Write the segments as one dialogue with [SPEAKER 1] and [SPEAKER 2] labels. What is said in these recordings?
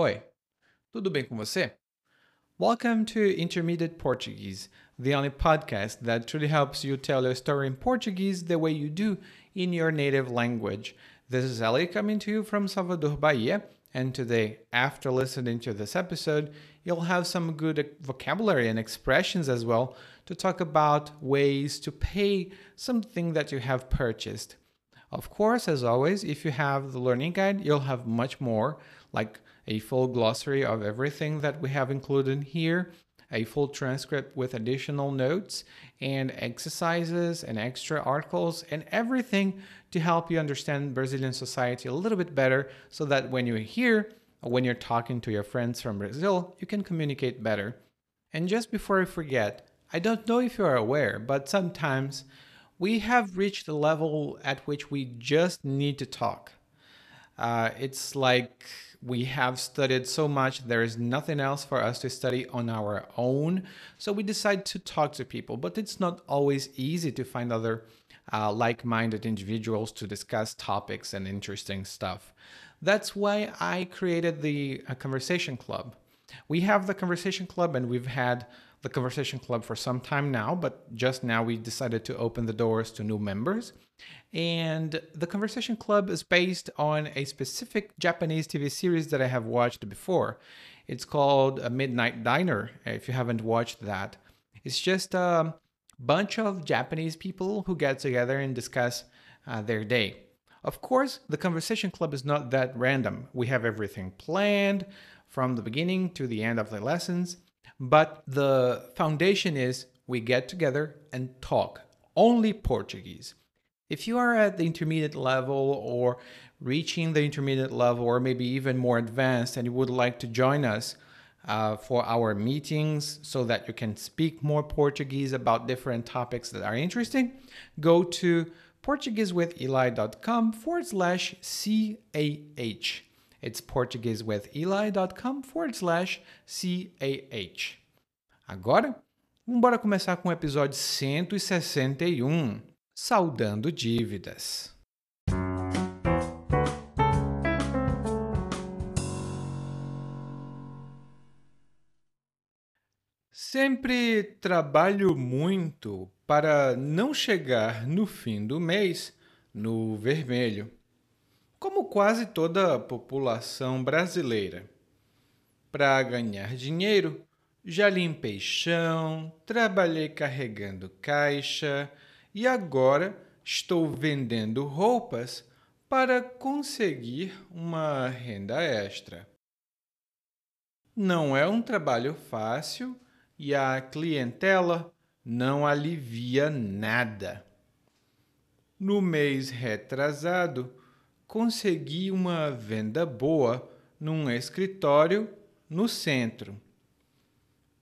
[SPEAKER 1] Oi, tudo bem com você? Welcome to Intermediate Portuguese, the only podcast that truly helps you tell your story in Portuguese the way you do in your native language. This is Ali coming to you from Salvador, Bahia, and today, after listening to this episode, you'll have some good vocabulary and expressions as well to talk about ways to pay something that you have purchased. Of course, as always, if you have the learning guide, you'll have much more, like a full glossary of everything that we have included here, a full transcript with additional notes and exercises and extra articles and everything to help you understand Brazilian society a little bit better so that when you're here, when you're talking to your friends from Brazil, you can communicate better. And just before I forget, I don't know if you are aware, but sometimes we have reached the level at which we just need to talk. Uh, it's like we have studied so much, there is nothing else for us to study on our own. So we decide to talk to people, but it's not always easy to find other uh, like minded individuals to discuss topics and interesting stuff. That's why I created the uh, Conversation Club. We have the Conversation Club, and we've had the Conversation Club for some time now, but just now we decided to open the doors to new members. And the Conversation Club is based on a specific Japanese TV series that I have watched before. It's called A Midnight Diner, if you haven't watched that. It's just a bunch of Japanese people who get together and discuss uh, their day. Of course, the Conversation Club is not that random. We have everything planned from the beginning to the end of the lessons. But the foundation is we get together and talk only Portuguese. If you are at the intermediate level or reaching the intermediate level or maybe even more advanced and you would like to join us uh, for our meetings so that you can speak more Portuguese about different topics that are interesting, go to PortugueseWithEli.com forward slash CAH. It's PortugueseWithEli.com forward slash CAH. Agora, vamos começar com o episódio 161, Saudando Dívidas. Sempre trabalho muito para não chegar no fim do mês no vermelho como quase toda a população brasileira. Para ganhar dinheiro, já limpei chão, trabalhei carregando caixa e agora estou vendendo roupas para conseguir uma renda extra. Não é um trabalho fácil e a clientela não alivia nada. No mês retrasado, consegui uma venda boa num escritório no centro.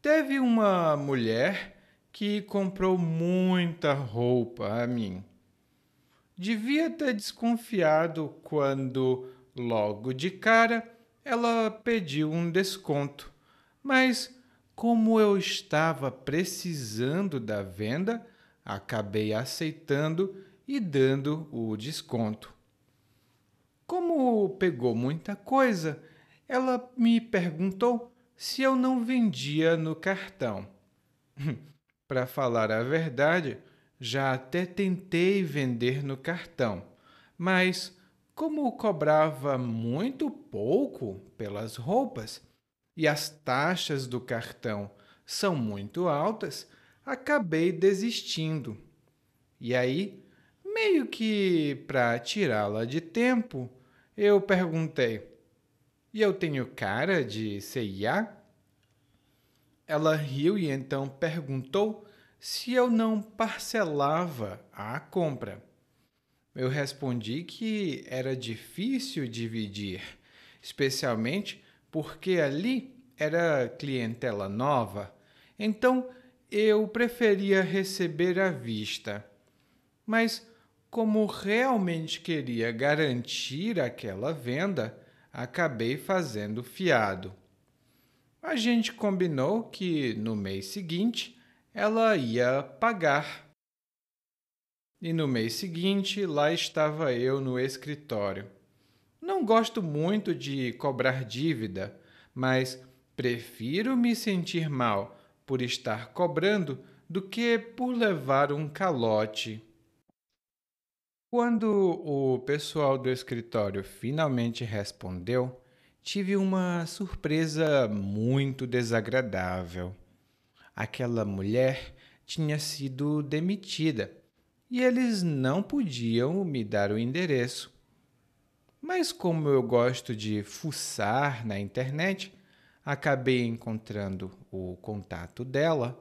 [SPEAKER 1] Teve uma mulher que comprou muita roupa a mim. Devia ter desconfiado quando, logo de cara, ela pediu um desconto, mas como eu estava precisando da venda, acabei aceitando e dando o desconto. Como pegou muita coisa, ela me perguntou se eu não vendia no cartão. Para falar a verdade, já até tentei vender no cartão, mas como cobrava muito pouco pelas roupas e as taxas do cartão são muito altas, acabei desistindo. E aí, meio que para tirá-la de tempo, eu perguntei: E eu tenho cara de CIA? Ela riu e então perguntou se eu não parcelava a compra. Eu respondi que era difícil dividir, especialmente porque ali era clientela nova, então eu preferia receber à vista. Mas como realmente queria garantir aquela venda, acabei fazendo fiado. A gente combinou que no mês seguinte ela ia pagar. E no mês seguinte lá estava eu no escritório. Não gosto muito de cobrar dívida, mas prefiro me sentir mal por estar cobrando do que por levar um calote. Quando o pessoal do escritório finalmente respondeu, tive uma surpresa muito desagradável. Aquela mulher tinha sido demitida e eles não podiam me dar o endereço. Mas, como eu gosto de fuçar na internet, acabei encontrando o contato dela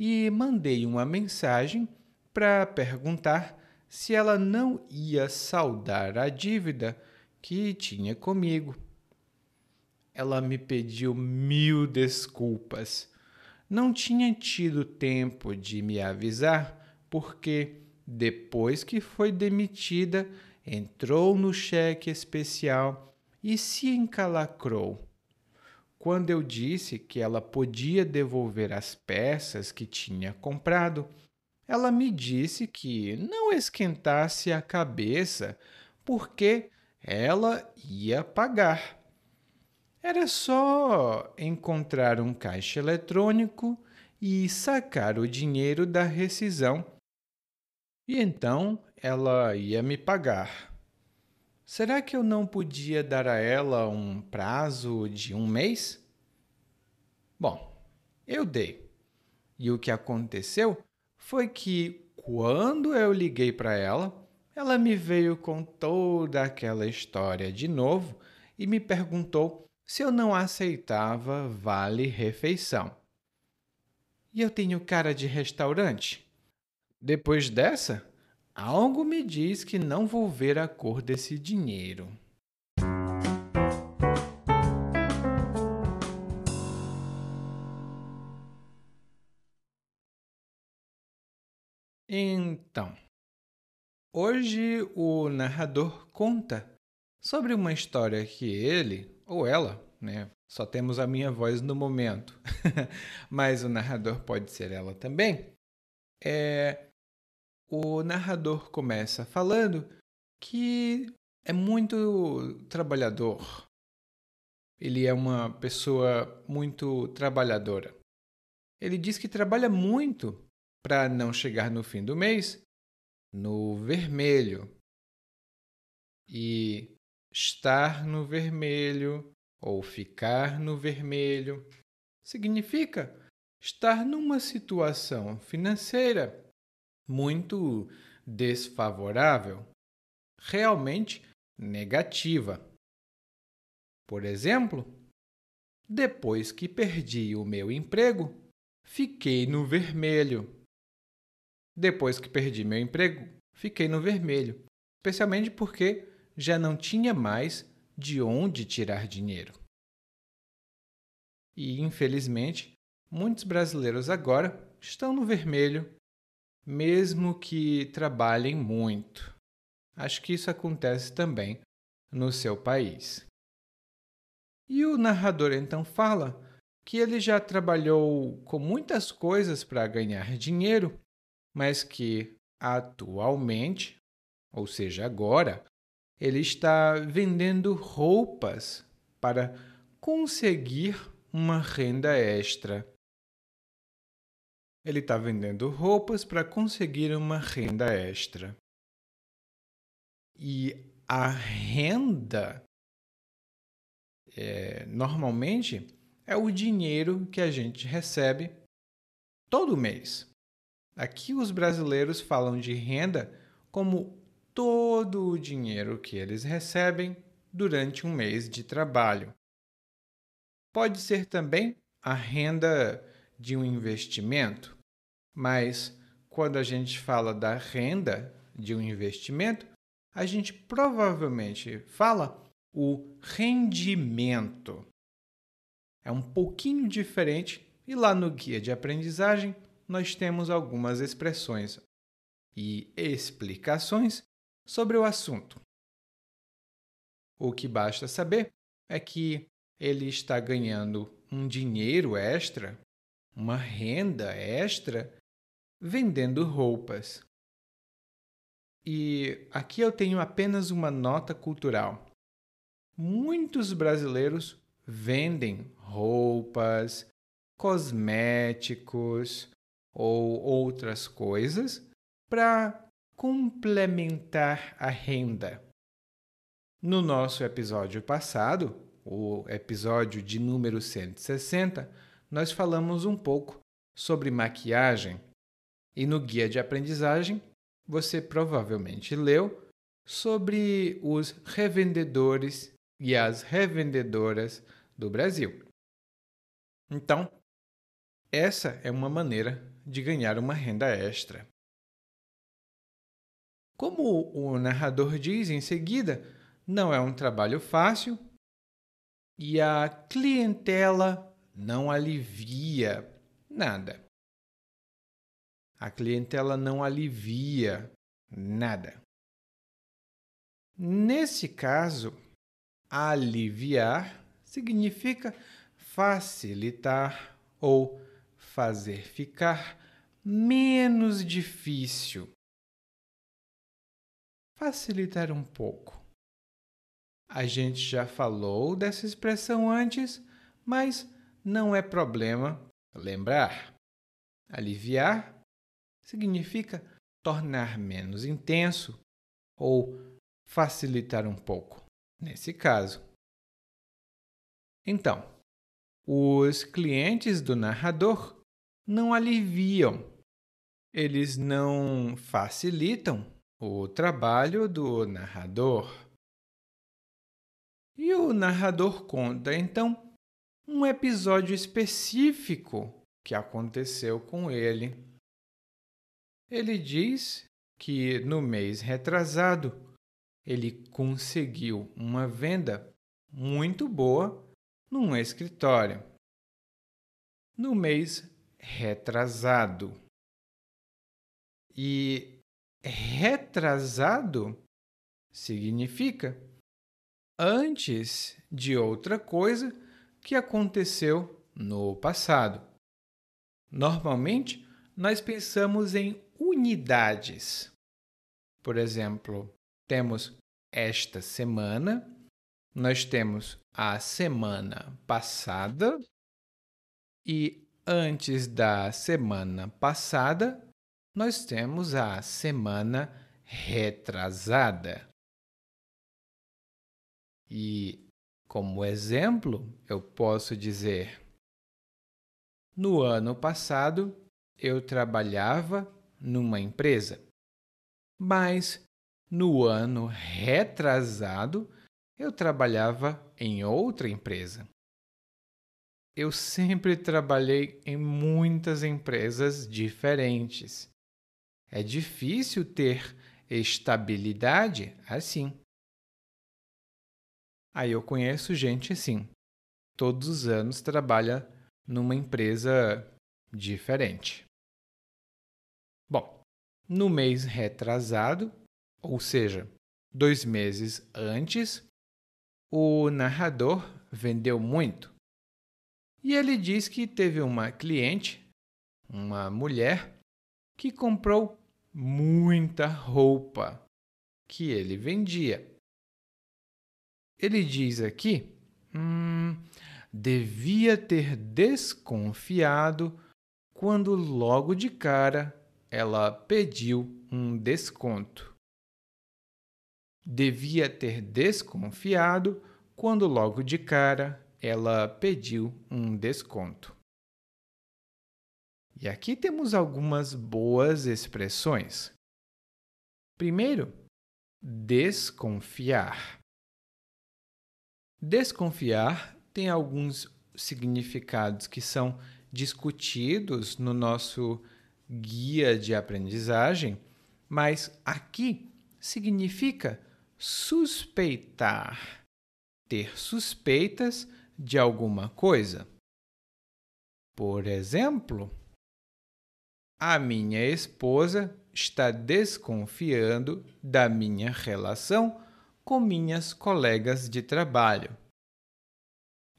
[SPEAKER 1] e mandei uma mensagem para perguntar se ela não ia saldar a dívida que tinha comigo. Ela me pediu mil desculpas. Não tinha tido tempo de me avisar porque, depois que foi demitida, entrou no cheque especial e se encalacrou. Quando eu disse que ela podia devolver as peças que tinha comprado, ela me disse que não esquentasse a cabeça, porque ela ia pagar. Era só encontrar um caixa eletrônico e sacar o dinheiro da rescisão. E então ela ia me pagar. Será que eu não podia dar a ela um prazo de um mês? Bom, eu dei. E o que aconteceu foi que quando eu liguei para ela, ela me veio com toda aquela história de novo e me perguntou se eu não aceitava vale refeição. E eu tenho cara de restaurante. Depois dessa, algo me diz que não vou ver a cor desse dinheiro. Então, hoje o narrador conta sobre uma história que ele ou ela, né? Só temos a minha voz no momento, mas o narrador pode ser ela também. É, o narrador começa falando que é muito trabalhador. Ele é uma pessoa muito trabalhadora. Ele diz que trabalha muito para não chegar no fim do mês no vermelho. E estar no vermelho ou ficar no vermelho significa estar numa situação financeira muito desfavorável, realmente negativa. Por exemplo, depois que perdi o meu emprego, fiquei no vermelho. Depois que perdi meu emprego, fiquei no vermelho, especialmente porque já não tinha mais de onde tirar dinheiro. E, infelizmente, muitos brasileiros agora estão no vermelho, mesmo que trabalhem muito. Acho que isso acontece também no seu país. E o narrador então fala que ele já trabalhou com muitas coisas para ganhar dinheiro mas que atualmente, ou seja, agora, ele está vendendo roupas para conseguir uma renda extra. Ele está vendendo roupas para conseguir uma renda extra. E a renda, é, normalmente, é o dinheiro que a gente recebe todo mês. Aqui os brasileiros falam de renda como todo o dinheiro que eles recebem durante um mês de trabalho. Pode ser também a renda de um investimento, mas quando a gente fala da renda de um investimento, a gente provavelmente fala o rendimento. É um pouquinho diferente e lá no guia de aprendizagem nós temos algumas expressões e explicações sobre o assunto. O que basta saber é que ele está ganhando um dinheiro extra, uma renda extra, vendendo roupas. E aqui eu tenho apenas uma nota cultural. Muitos brasileiros vendem roupas, cosméticos ou outras coisas para complementar a renda. No nosso episódio passado, o episódio de número 160, nós falamos um pouco sobre maquiagem. E no guia de aprendizagem, você provavelmente leu sobre os revendedores e as revendedoras do Brasil. Então, essa é uma maneira de ganhar uma renda extra. Como o narrador diz em seguida, não é um trabalho fácil e a clientela não alivia nada. A clientela não alivia nada. Nesse caso, aliviar significa facilitar ou fazer ficar menos difícil. Facilitar um pouco. A gente já falou dessa expressão antes, mas não é problema lembrar. Aliviar significa tornar menos intenso ou facilitar um pouco, nesse caso. Então, os clientes do narrador não aliviam, eles não facilitam o trabalho do narrador. E o narrador conta então um episódio específico que aconteceu com ele. Ele diz que no mês retrasado ele conseguiu uma venda muito boa num escritório. No mês retrasado. E retrasado significa antes de outra coisa que aconteceu no passado. Normalmente, nós pensamos em unidades. Por exemplo, temos esta semana, nós temos a semana passada e antes da semana passada, nós temos a semana retrasada. E, como exemplo, eu posso dizer: no ano passado eu trabalhava numa empresa, mas no ano retrasado eu trabalhava em outra empresa. Eu sempre trabalhei em muitas empresas diferentes. É difícil ter estabilidade assim. Aí eu conheço gente assim. Todos os anos trabalha numa empresa diferente. Bom, no mês retrasado, ou seja, dois meses antes, o narrador vendeu muito. E ele diz que teve uma cliente, uma mulher, que comprou muita roupa que ele vendia. Ele diz aqui: hum, devia ter desconfiado quando logo de cara ela pediu um desconto. Devia ter desconfiado quando logo de cara ela pediu um desconto. E aqui temos algumas boas expressões. Primeiro, desconfiar. Desconfiar tem alguns significados que são discutidos no nosso guia de aprendizagem, mas aqui significa suspeitar, ter suspeitas de alguma coisa. Por exemplo, a minha esposa está desconfiando da minha relação com minhas colegas de trabalho.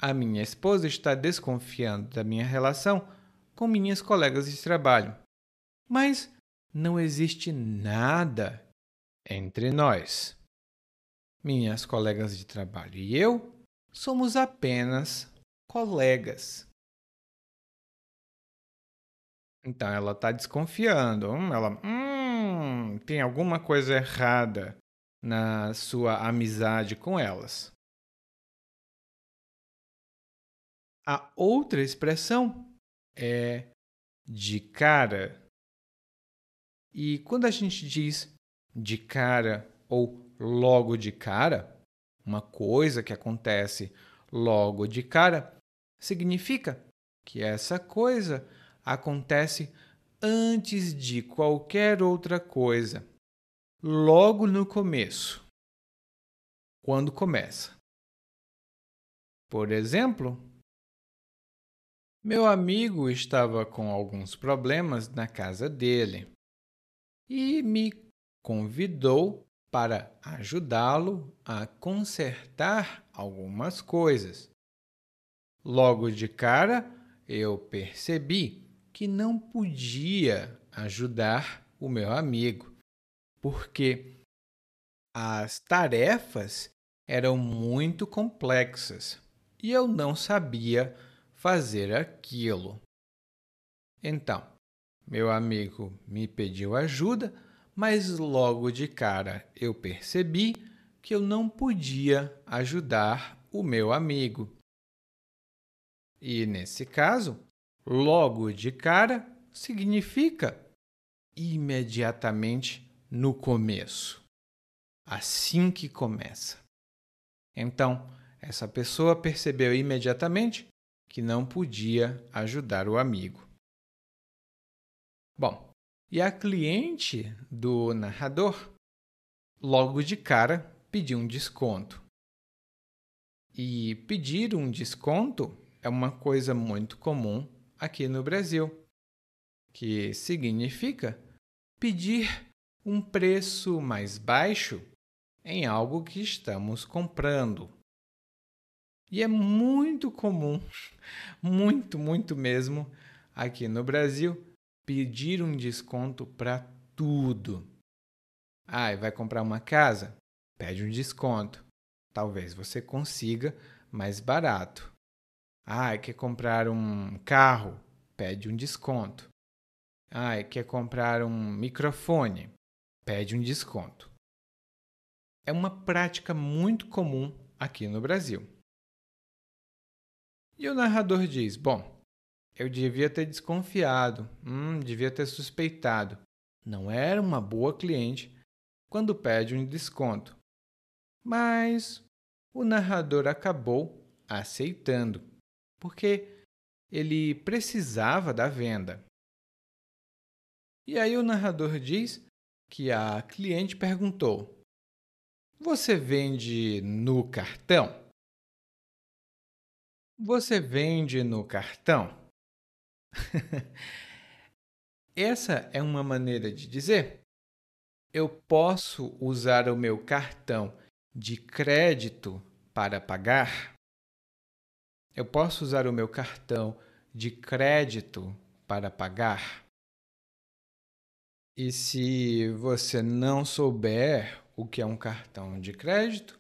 [SPEAKER 1] A minha esposa está desconfiando da minha relação com minhas colegas de trabalho. Mas não existe nada entre nós. Minhas colegas de trabalho e eu somos apenas colegas. Então ela está desconfiando. Hum, ela, hum, tem alguma coisa errada na sua amizade com elas. A outra expressão é de cara. E quando a gente diz de cara ou logo de cara, uma coisa que acontece logo de cara, significa que essa coisa acontece antes de qualquer outra coisa, logo no começo. Quando começa. Por exemplo, meu amigo estava com alguns problemas na casa dele e me convidou para ajudá-lo a consertar algumas coisas. Logo de cara, eu percebi que não podia ajudar o meu amigo, porque as tarefas eram muito complexas e eu não sabia fazer aquilo. Então, meu amigo me pediu ajuda, mas logo de cara eu percebi que eu não podia ajudar o meu amigo. E nesse caso, logo de cara significa imediatamente no começo. Assim que começa. Então, essa pessoa percebeu imediatamente que não podia ajudar o amigo. Bom, e a cliente do narrador, logo de cara, pediu um desconto. E pedir um desconto é uma coisa muito comum aqui no Brasil, que significa pedir um preço mais baixo em algo que estamos comprando. E é muito comum, muito, muito mesmo, aqui no Brasil, pedir um desconto para tudo. Ah, vai comprar uma casa? Pede um desconto. Talvez você consiga mais barato. Ah, quer comprar um carro? Pede um desconto. Ah, quer comprar um microfone? Pede um desconto. É uma prática muito comum aqui no Brasil. E o narrador diz: Bom, eu devia ter desconfiado, hum, devia ter suspeitado. Não era uma boa cliente quando pede um desconto. Mas o narrador acabou aceitando porque ele precisava da venda. E aí o narrador diz que a cliente perguntou: Você vende no cartão? Você vende no cartão? Essa é uma maneira de dizer: eu posso usar o meu cartão de crédito para pagar? Eu posso usar o meu cartão de crédito para pagar? E se você não souber o que é um cartão de crédito,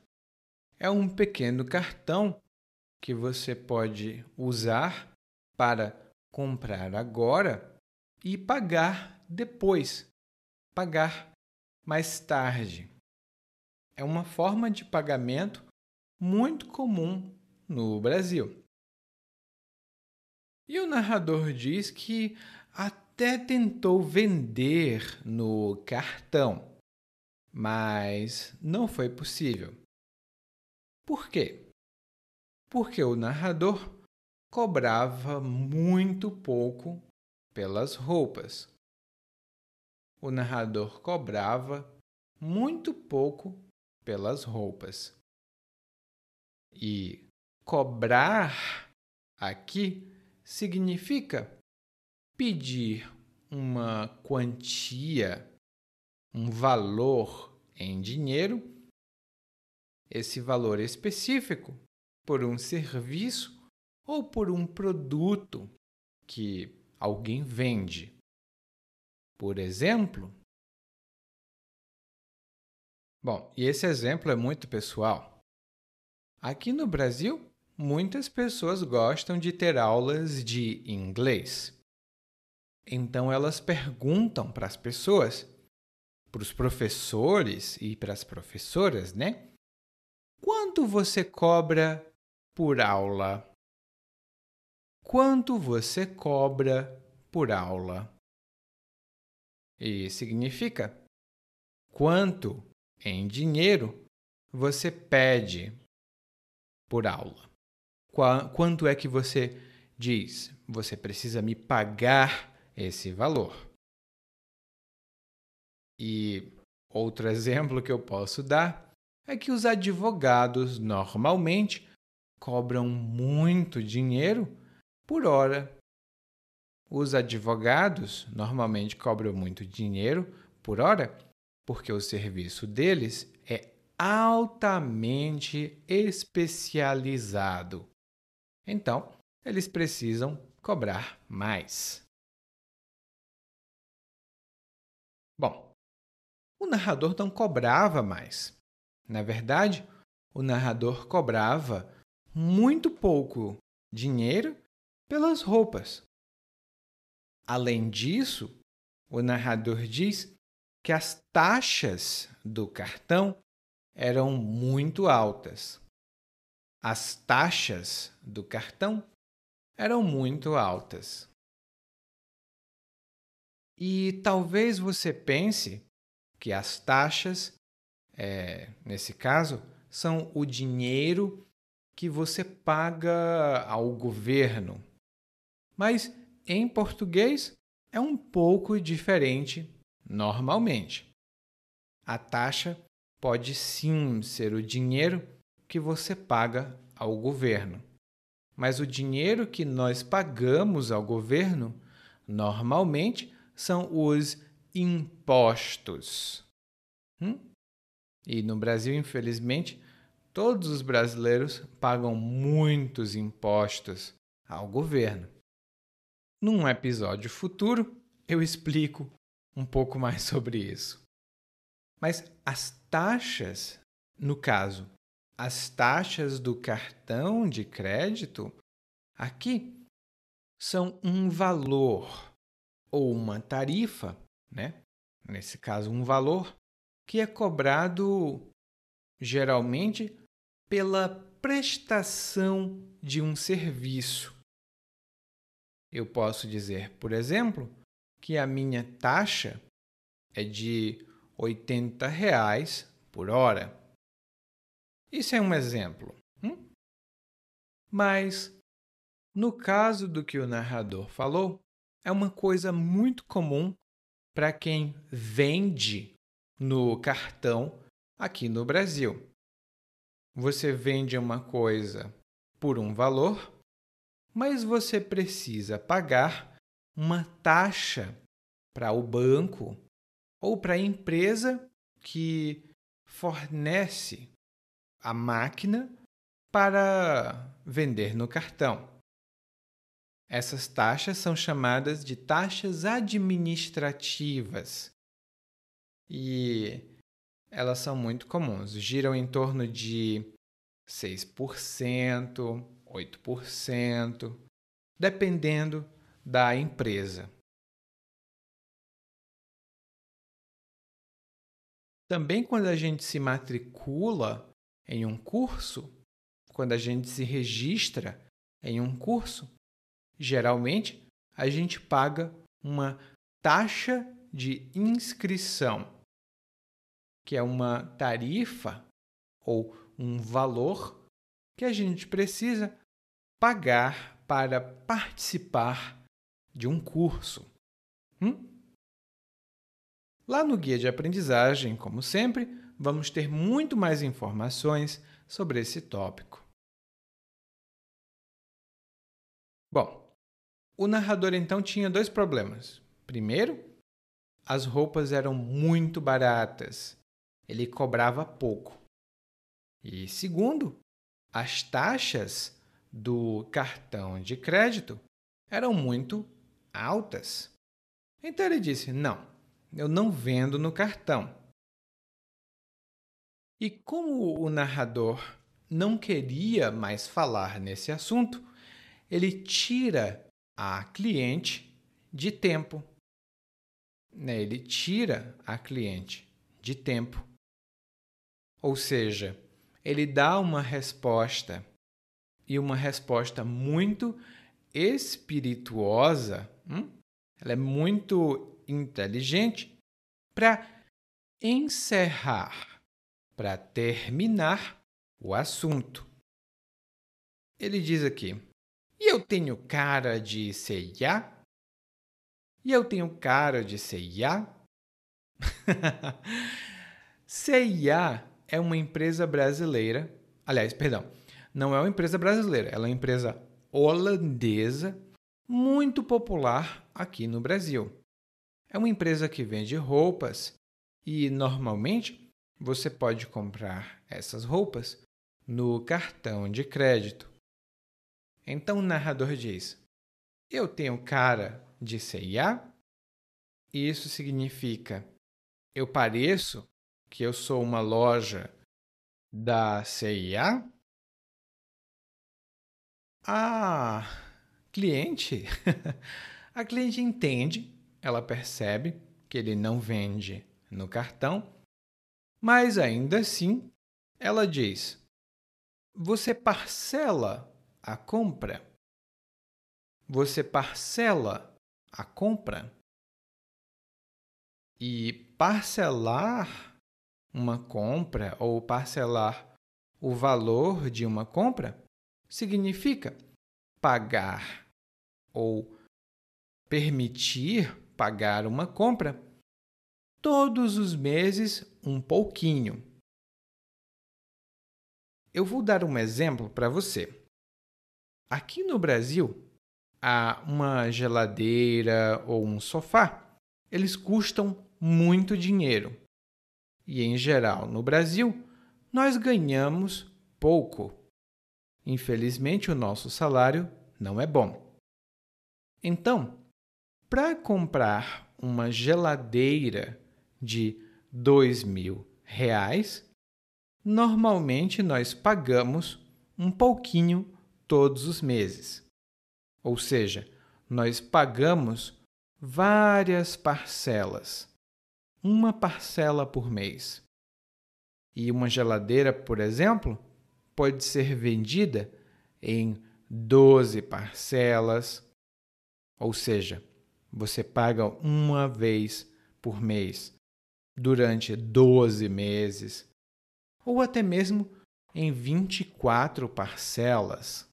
[SPEAKER 1] é um pequeno cartão que você pode usar para comprar agora e pagar depois, pagar mais tarde. É uma forma de pagamento muito comum no Brasil. E o narrador diz que até tentou vender no cartão, mas não foi possível. Por quê? Porque o narrador cobrava muito pouco pelas roupas. O narrador cobrava muito pouco pelas roupas. E cobrar aqui significa pedir uma quantia, um valor em dinheiro, esse valor específico, por um serviço ou por um produto que alguém vende. Por exemplo, Bom, e esse exemplo é muito pessoal. Aqui no Brasil, muitas pessoas gostam de ter aulas de inglês. Então elas perguntam para as pessoas, para os professores e para as professoras, né? Quanto você cobra por aula? Quanto você cobra por aula? E significa quanto em dinheiro você pede por aula. Quanto é que você diz? Você precisa me pagar esse valor. E outro exemplo que eu posso dar é que os advogados normalmente cobram muito dinheiro por hora. Os advogados normalmente cobram muito dinheiro por hora porque o serviço deles é altamente especializado. Então, eles precisam cobrar mais. Bom, o narrador não cobrava mais. Na verdade, o narrador cobrava muito pouco dinheiro pelas roupas. Além disso, o narrador diz que as taxas do cartão eram muito altas. As taxas do cartão eram muito altas. E talvez você pense que as taxas é, nesse caso, são o dinheiro que você paga ao governo. Mas em português é um pouco diferente normalmente. A taxa pode sim ser o dinheiro que você paga ao governo. Mas o dinheiro que nós pagamos ao governo normalmente são os impostos. Hum? E no Brasil, infelizmente, todos os brasileiros pagam muitos impostos ao governo. Num episódio futuro, eu explico um pouco mais sobre isso. Mas as taxas, no caso, as taxas do cartão de crédito, aqui são um valor ou uma tarifa, né? Nesse caso, um valor que é cobrado geralmente pela prestação de um serviço. Eu posso dizer, por exemplo, que a minha taxa é de 80 reais por hora. Isso é um exemplo. Hum? Mas, no caso do que o narrador falou, é uma coisa muito comum para quem vende no cartão aqui no Brasil. Você vende uma coisa por um valor, mas você precisa pagar uma taxa para o banco ou para a empresa que fornece a máquina para vender no cartão. Essas taxas são chamadas de taxas administrativas e elas são muito comuns, giram em torno de 6%, 8%, dependendo da empresa. Também quando a gente se matricula em um curso, quando a gente se registra em um curso, geralmente a gente paga uma taxa de inscrição que é uma tarifa ou um valor que a gente precisa pagar para participar de um curso. Hum? Lá no guia de aprendizagem, como sempre, vamos ter muito mais informações sobre esse tópico. Bom, o narrador então tinha dois problemas. Primeiro, as roupas eram muito baratas ele cobrava pouco. E segundo, as taxas do cartão de crédito eram muito altas. Então ele disse: Não, eu não vendo no cartão. E como o narrador não queria mais falar nesse assunto, ele tira a cliente de tempo. Né? Ele tira a cliente de tempo. Ou seja, ele dá uma resposta e uma resposta muito espirituosa, hum? ela é muito inteligente para encerrar, para terminar o assunto. Ele diz aqui: E eu tenho cara de ceia? E eu tenho cara de ceia? CIA é uma empresa brasileira. Aliás, perdão, não é uma empresa brasileira, ela é uma empresa holandesa muito popular aqui no Brasil. É uma empresa que vende roupas e normalmente você pode comprar essas roupas no cartão de crédito. Então o narrador diz: Eu tenho cara de CIA? Isso significa eu pareço que eu sou uma loja da CIA? A cliente, a cliente entende, ela percebe que ele não vende no cartão, mas ainda assim ela diz: Você parcela a compra? Você parcela a compra? E parcelar uma compra ou parcelar o valor de uma compra significa pagar ou permitir pagar uma compra todos os meses um pouquinho. Eu vou dar um exemplo para você. Aqui no Brasil, há uma geladeira ou um sofá. Eles custam muito dinheiro. E, em geral, no Brasil, nós ganhamos pouco. Infelizmente, o nosso salário não é bom. Então, para comprar uma geladeira de dois mil reais, normalmente nós pagamos um pouquinho todos os meses. Ou seja, nós pagamos várias parcelas, uma parcela por mês. E uma geladeira, por exemplo, pode ser vendida em 12 parcelas, ou seja, você paga uma vez por mês durante 12 meses, ou até mesmo em 24 parcelas.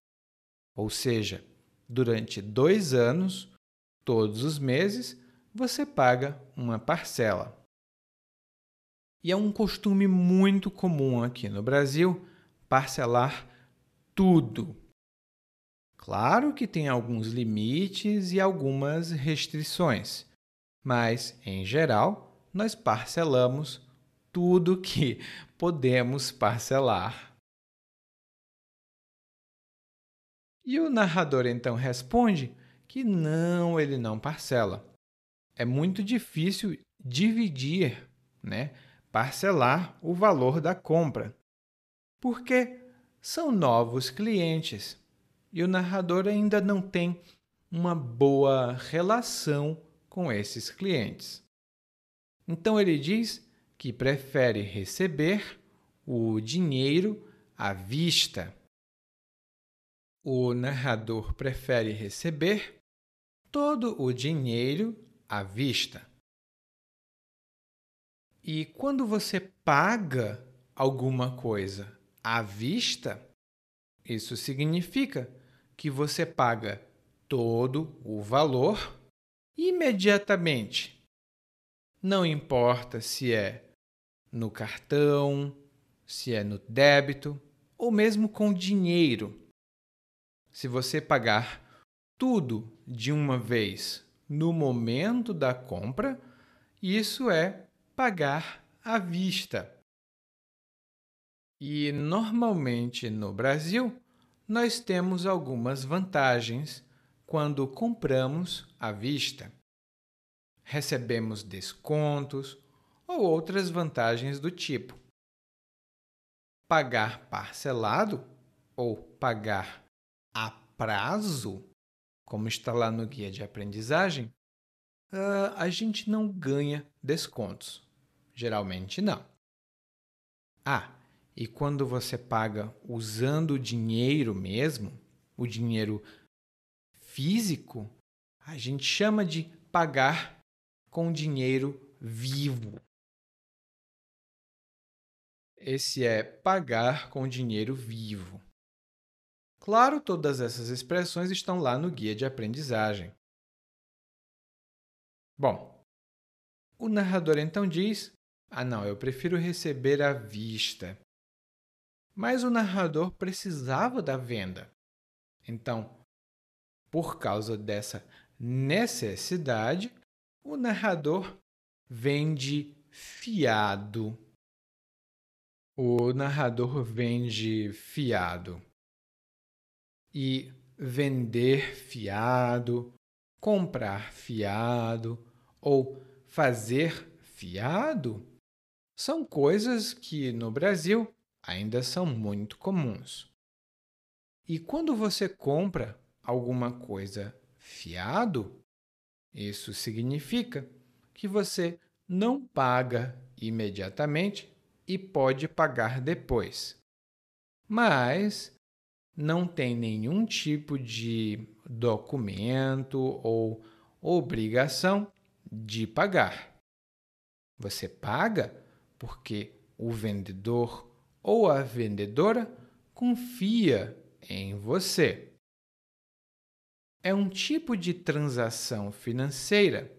[SPEAKER 1] Ou seja, durante dois anos, todos os meses, você paga uma parcela. E é um costume muito comum aqui no Brasil parcelar tudo. Claro que tem alguns limites e algumas restrições, mas, em geral, nós parcelamos tudo que podemos parcelar. E o narrador então responde que não, ele não parcela. É muito difícil dividir, né, parcelar o valor da compra, porque são novos clientes e o narrador ainda não tem uma boa relação com esses clientes. Então ele diz que prefere receber o dinheiro à vista. O narrador prefere receber todo o dinheiro à vista. E quando você paga alguma coisa à vista, isso significa que você paga todo o valor imediatamente não importa se é no cartão, se é no débito ou mesmo com dinheiro. Se você pagar tudo de uma vez no momento da compra, isso é pagar à vista. E normalmente no Brasil, nós temos algumas vantagens quando compramos à vista recebemos descontos ou outras vantagens do tipo. pagar parcelado ou pagar a prazo, como está lá no guia de aprendizagem, uh, a gente não ganha descontos. Geralmente não. Ah, e quando você paga usando o dinheiro mesmo, o dinheiro físico, a gente chama de pagar com dinheiro vivo. Esse é pagar com dinheiro vivo. Claro, todas essas expressões estão lá no guia de aprendizagem. Bom, o narrador então diz: Ah, não, eu prefiro receber à vista. Mas o narrador precisava da venda. Então, por causa dessa necessidade, o narrador vende fiado. O narrador vende fiado. E vender fiado, comprar fiado ou fazer fiado são coisas que no Brasil ainda são muito comuns. E quando você compra alguma coisa fiado, isso significa que você não paga imediatamente e pode pagar depois. Mas não tem nenhum tipo de documento ou obrigação de pagar. Você paga porque o vendedor ou a vendedora confia em você. É um tipo de transação financeira,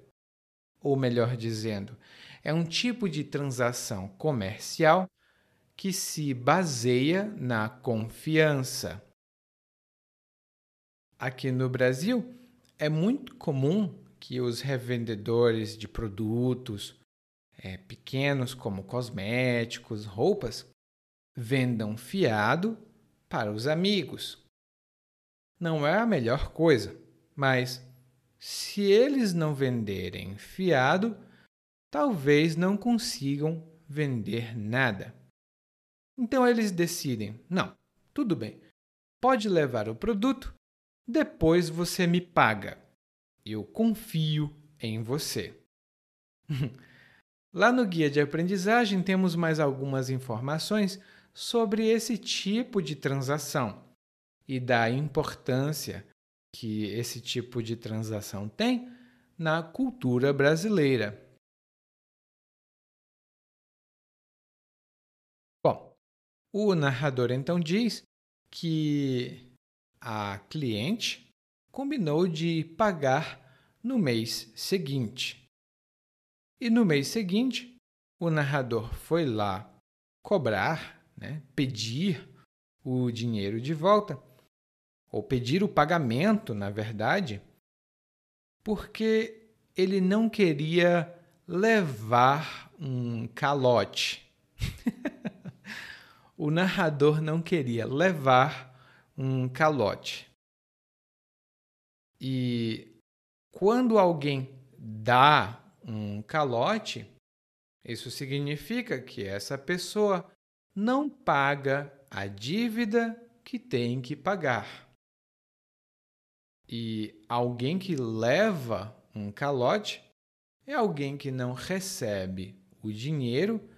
[SPEAKER 1] ou melhor dizendo, é um tipo de transação comercial que se baseia na confiança. Aqui no Brasil, é muito comum que os revendedores de produtos é, pequenos, como cosméticos, roupas, vendam fiado para os amigos. Não é a melhor coisa, mas se eles não venderem fiado, talvez não consigam vender nada. Então eles decidem: não, tudo bem, pode levar o produto, depois você me paga. Eu confio em você. Lá no guia de aprendizagem temos mais algumas informações sobre esse tipo de transação e da importância que esse tipo de transação tem na cultura brasileira. Bom, o narrador então diz que a cliente combinou de pagar no mês seguinte. E no mês seguinte, o narrador foi lá cobrar, né, pedir o dinheiro de volta, ou pedir o pagamento, na verdade, porque ele não queria levar um calote. o narrador não queria levar um calote. E quando alguém dá um calote, isso significa que essa pessoa não paga a dívida que tem que pagar. E alguém que leva um calote é alguém que não recebe o dinheiro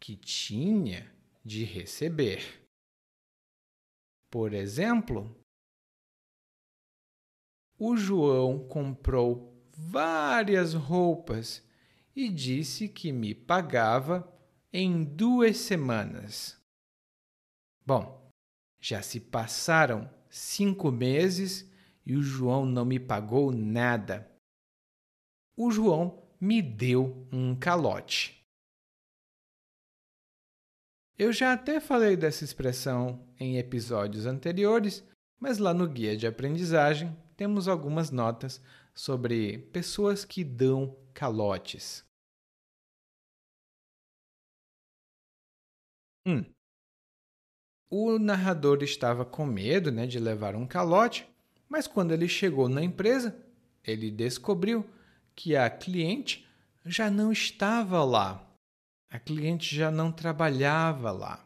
[SPEAKER 1] que tinha de receber. Por exemplo, o João comprou várias roupas e disse que me pagava em duas semanas. Bom, já se passaram cinco meses e o João não me pagou nada. O João me deu um calote. Eu já até falei dessa expressão em episódios anteriores, mas lá no guia de aprendizagem temos algumas notas sobre pessoas que dão calotes. Hum. O narrador estava com medo né, de levar um calote, mas quando ele chegou na empresa, ele descobriu que a cliente já não estava lá a cliente já não trabalhava lá.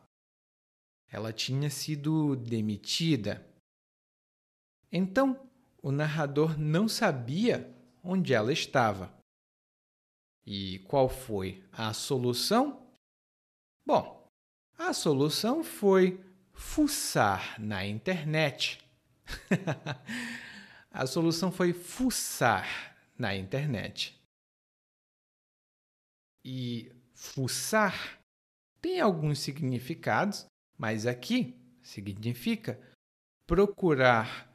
[SPEAKER 1] ela tinha sido demitida. Então, o narrador não sabia onde ela estava. E qual foi a solução? Bom, a solução foi fuçar na internet. a solução foi fuçar na internet. E fuçar tem alguns significados, mas aqui significa procurar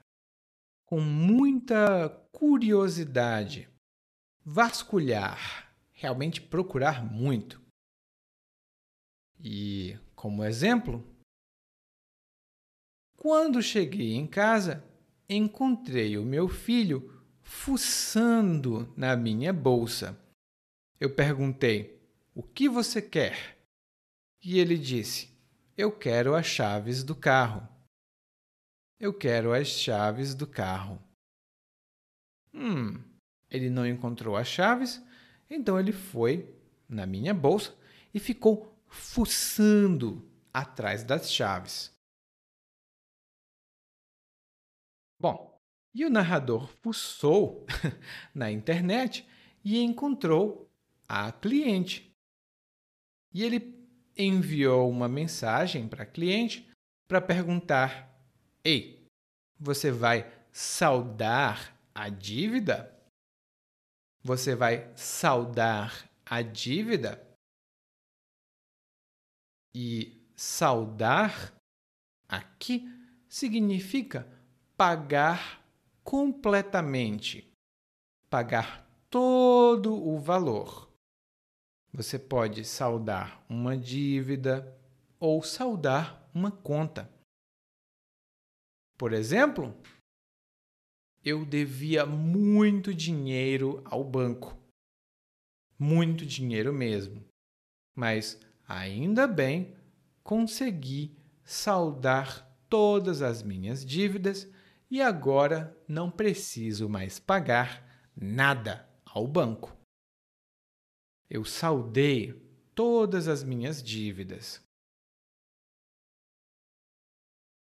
[SPEAKER 1] com muita curiosidade, vasculhar, realmente procurar muito. E, como exemplo, quando cheguei em casa, encontrei o meu filho fuçando na minha bolsa. Eu perguntei: O que você quer? E ele disse: Eu quero as chaves do carro. Eu quero as chaves do carro. Hum, ele não encontrou as chaves, então ele foi na minha bolsa e ficou fuçando atrás das chaves. Bom, e o narrador fuçou na internet e encontrou a cliente. E ele enviou uma mensagem para a cliente para perguntar: Ei, você vai saldar a dívida? Você vai saldar a dívida? E saldar aqui significa pagar completamente, pagar todo o valor. Você pode saldar uma dívida ou saldar uma conta. Por exemplo, eu devia muito dinheiro ao banco. Muito dinheiro mesmo. Mas ainda bem consegui saldar todas as minhas dívidas e agora não preciso mais pagar nada ao banco. Eu saldei todas as minhas dívidas.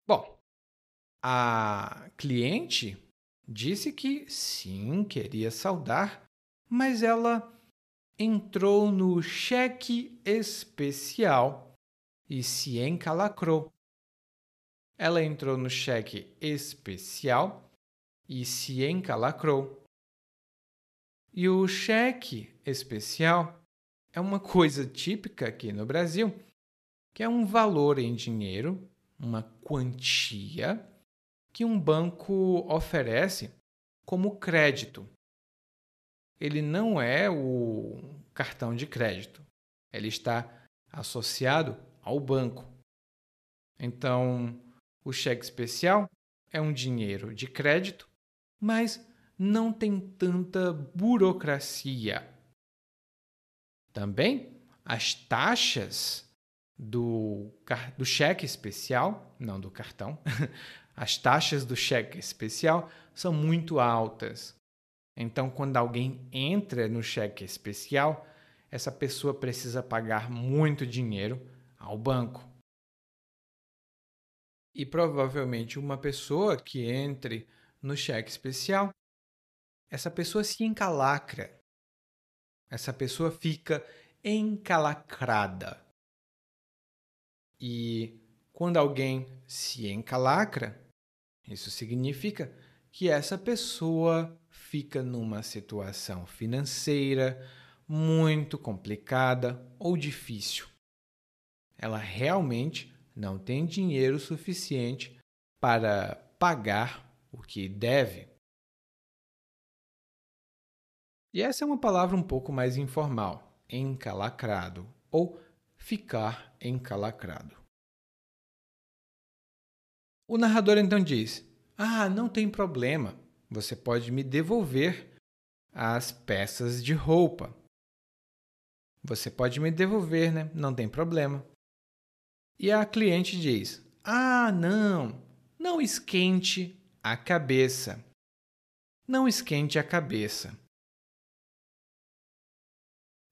[SPEAKER 1] Bom, a cliente disse que sim, queria saldar, mas ela entrou no cheque especial e se encalacrou ela entrou no cheque especial e se encalacrou. E o cheque especial é uma coisa típica aqui no Brasil, que é um valor em dinheiro, uma quantia que um banco oferece como crédito. Ele não é o cartão de crédito, ele está associado ao banco. Então, o cheque especial é um dinheiro de crédito, mas não tem tanta burocracia. Também as taxas do, do cheque especial, não do cartão, as taxas do cheque especial são muito altas. Então, quando alguém entra no cheque especial, essa pessoa precisa pagar muito dinheiro ao banco. E provavelmente uma pessoa que entre no cheque especial, essa pessoa se encalacra. Essa pessoa fica encalacrada. E quando alguém se encalacra, isso significa que essa pessoa fica numa situação financeira muito complicada ou difícil. Ela realmente não tem dinheiro suficiente para pagar o que deve. E essa é uma palavra um pouco mais informal, encalacrado ou ficar encalacrado. O narrador então diz: Ah, não tem problema, você pode me devolver as peças de roupa. Você pode me devolver, né? Não tem problema. E a cliente diz: Ah, não, não esquente a cabeça. Não esquente a cabeça.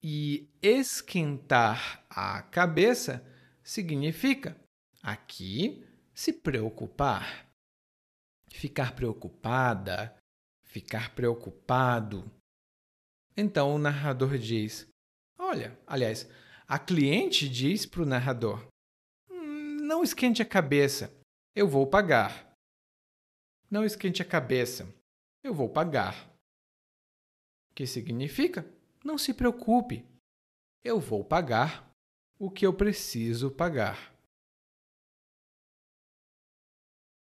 [SPEAKER 1] E esquentar a cabeça significa Aqui, se preocupar. Ficar preocupada, ficar preocupado. Então o narrador diz: Olha, aliás, a cliente diz para o narrador: hum, Não esquente a cabeça, eu vou pagar. Não esquente a cabeça, eu vou pagar. Que significa? Não se preocupe, eu vou pagar o que eu preciso pagar.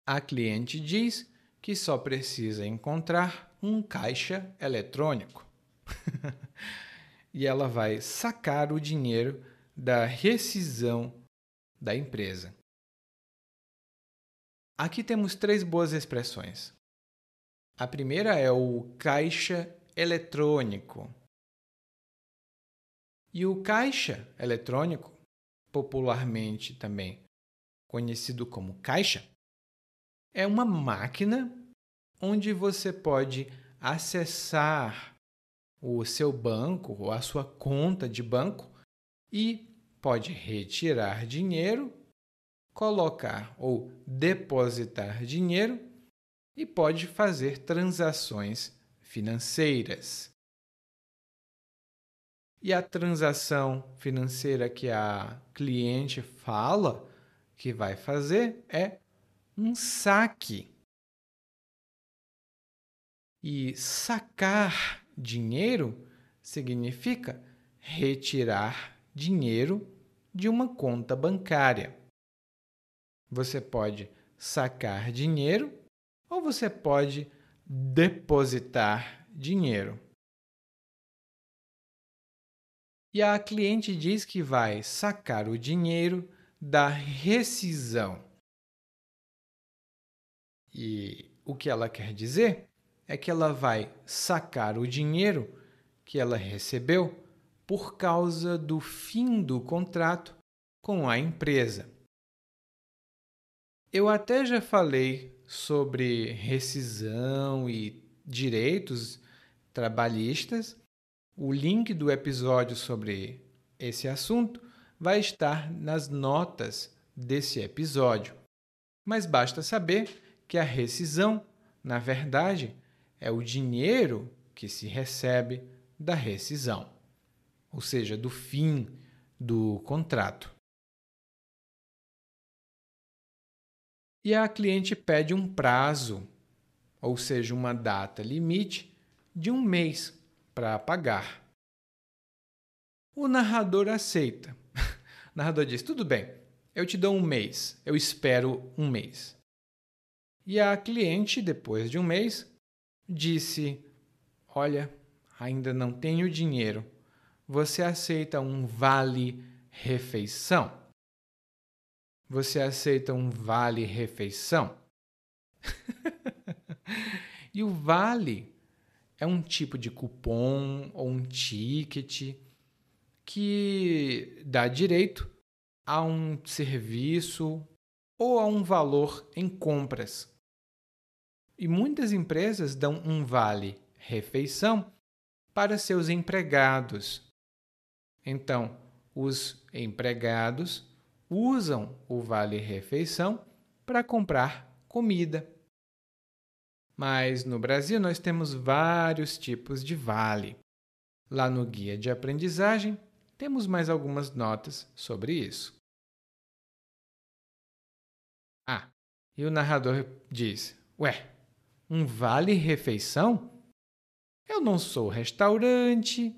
[SPEAKER 1] A cliente diz que só precisa encontrar um caixa eletrônico. e ela vai sacar o dinheiro da rescisão da empresa. Aqui temos três boas expressões. A primeira é o caixa eletrônico. E o caixa eletrônico, popularmente também conhecido como caixa, é uma máquina onde você pode acessar o seu banco ou a sua conta de banco e pode retirar dinheiro, colocar ou depositar dinheiro e pode fazer transações financeiras. E a transação financeira que a cliente fala que vai fazer é um saque. E sacar dinheiro significa retirar dinheiro de uma conta bancária. Você pode sacar dinheiro ou você pode depositar dinheiro. E a cliente diz que vai sacar o dinheiro da rescisão. E o que ela quer dizer é que ela vai sacar o dinheiro que ela recebeu por causa do fim do contrato com a empresa. Eu até já falei sobre rescisão e direitos trabalhistas. O link do episódio sobre esse assunto vai estar nas notas desse episódio. Mas basta saber que a rescisão, na verdade, é o dinheiro que se recebe da rescisão, ou seja, do fim do contrato. E a cliente pede um prazo, ou seja, uma data limite de um mês para pagar. O narrador aceita. O narrador diz: tudo bem, eu te dou um mês, eu espero um mês. E a cliente, depois de um mês, disse: Olha, ainda não tenho dinheiro. Você aceita um vale-refeição? Você aceita um vale-refeição? e o vale é um tipo de cupom ou um ticket que dá direito a um serviço ou a um valor em compras. E muitas empresas dão um vale refeição para seus empregados. Então, os empregados usam o vale refeição para comprar comida. Mas no Brasil nós temos vários tipos de vale. Lá no guia de aprendizagem temos mais algumas notas sobre isso. Ah, e o narrador diz: Ué, um vale-refeição? Eu não sou restaurante.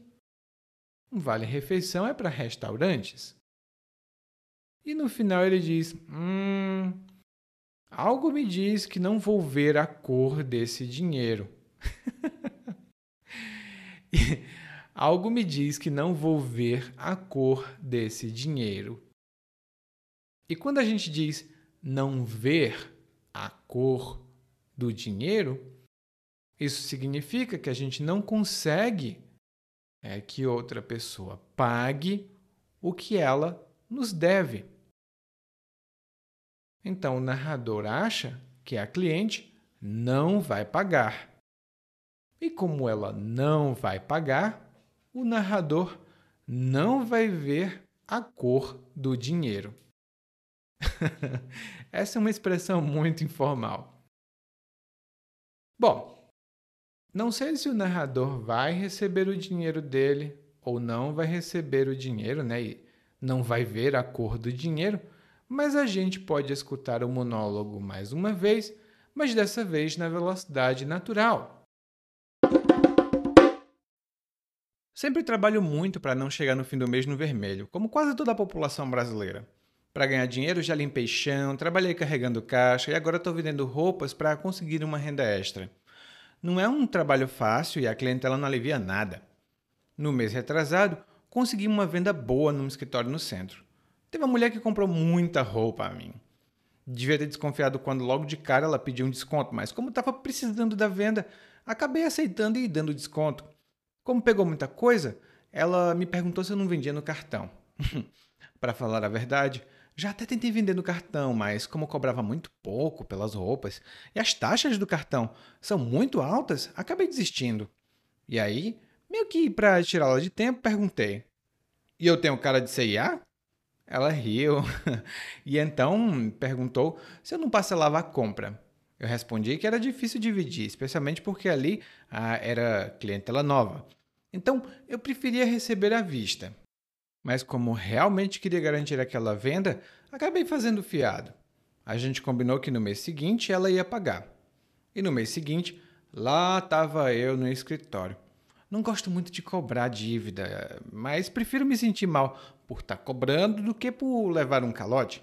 [SPEAKER 1] Um vale-refeição é para restaurantes. E no final ele diz: Hum, algo me diz que não vou ver a cor desse dinheiro. algo me diz que não vou ver a cor desse dinheiro. E quando a gente diz não ver a cor do dinheiro, isso significa que a gente não consegue é, que outra pessoa pague o que ela nos deve. Então o narrador acha que a cliente não vai pagar. E como ela não vai pagar, o narrador não vai ver a cor do dinheiro. Essa é uma expressão muito informal. Bom, não sei se o narrador vai receber o dinheiro dele ou não vai receber o dinheiro, né? E não vai ver a cor do dinheiro, mas a gente pode escutar o monólogo mais uma vez, mas dessa vez na velocidade natural. Sempre trabalho muito para não chegar no fim do mês no vermelho, como quase toda a população brasileira. Para ganhar dinheiro, já limpei chão, trabalhei carregando caixa e agora estou vendendo roupas para conseguir uma renda extra. Não é um trabalho fácil e a clientela não alivia nada. No mês retrasado, consegui uma venda boa num escritório no centro. Teve uma mulher que comprou muita roupa a mim. Devia ter desconfiado quando logo de cara ela pediu um desconto, mas como estava precisando da venda, acabei aceitando e dando desconto. Como pegou muita coisa, ela me perguntou se eu não vendia no cartão. Para falar a verdade, já até tentei vender no cartão, mas como cobrava muito pouco pelas roupas e as taxas do cartão são muito altas, acabei desistindo. E aí, meio que para tirá-la de tempo, perguntei: "E eu tenho cara de CIA?" Ela riu e então perguntou se eu não parcelava a compra. Eu respondi que era difícil dividir, especialmente porque ali ah, era clientela nova. Então, eu preferia receber à vista. Mas como realmente queria garantir aquela venda, acabei fazendo fiado. A gente combinou que no mês seguinte ela ia pagar. E no mês seguinte, lá estava eu no escritório. Não gosto muito de cobrar dívida, mas prefiro me sentir mal por estar tá cobrando do que por levar um calote.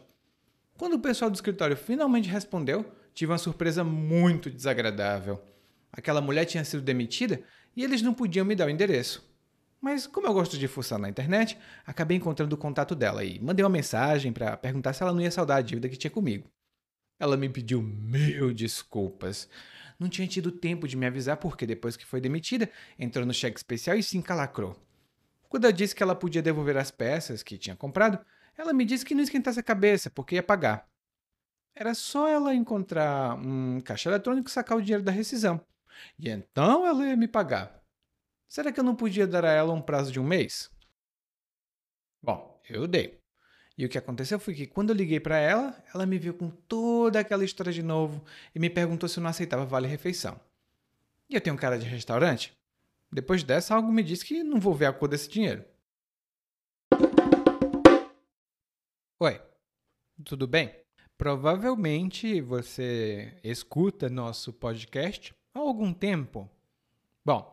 [SPEAKER 1] Quando o pessoal do escritório finalmente respondeu, tive uma surpresa muito desagradável. Aquela mulher tinha sido demitida e eles não podiam me dar o endereço. Mas como eu gosto de fuçar na internet, acabei encontrando o contato dela e mandei uma mensagem para perguntar se ela não ia saudar a dívida que tinha comigo. Ela me pediu mil desculpas. Não tinha tido tempo de me avisar porque depois que foi demitida, entrou no cheque especial e se encalacrou. Quando eu disse que ela podia devolver as peças que tinha comprado, ela me disse que não esquentasse a cabeça porque ia pagar. Era só ela encontrar um caixa eletrônico e sacar o dinheiro da rescisão. E então ela ia me pagar. Será que eu não podia dar a ela um prazo de um mês? Bom, eu dei. E o que aconteceu foi que quando eu liguei para ela, ela me viu com toda aquela história de novo e me perguntou se eu não aceitava vale-refeição. E eu tenho cara de restaurante? Depois dessa, algo me disse que não vou ver a cor desse dinheiro. Oi, tudo bem? Provavelmente você escuta nosso podcast há algum tempo. Bom,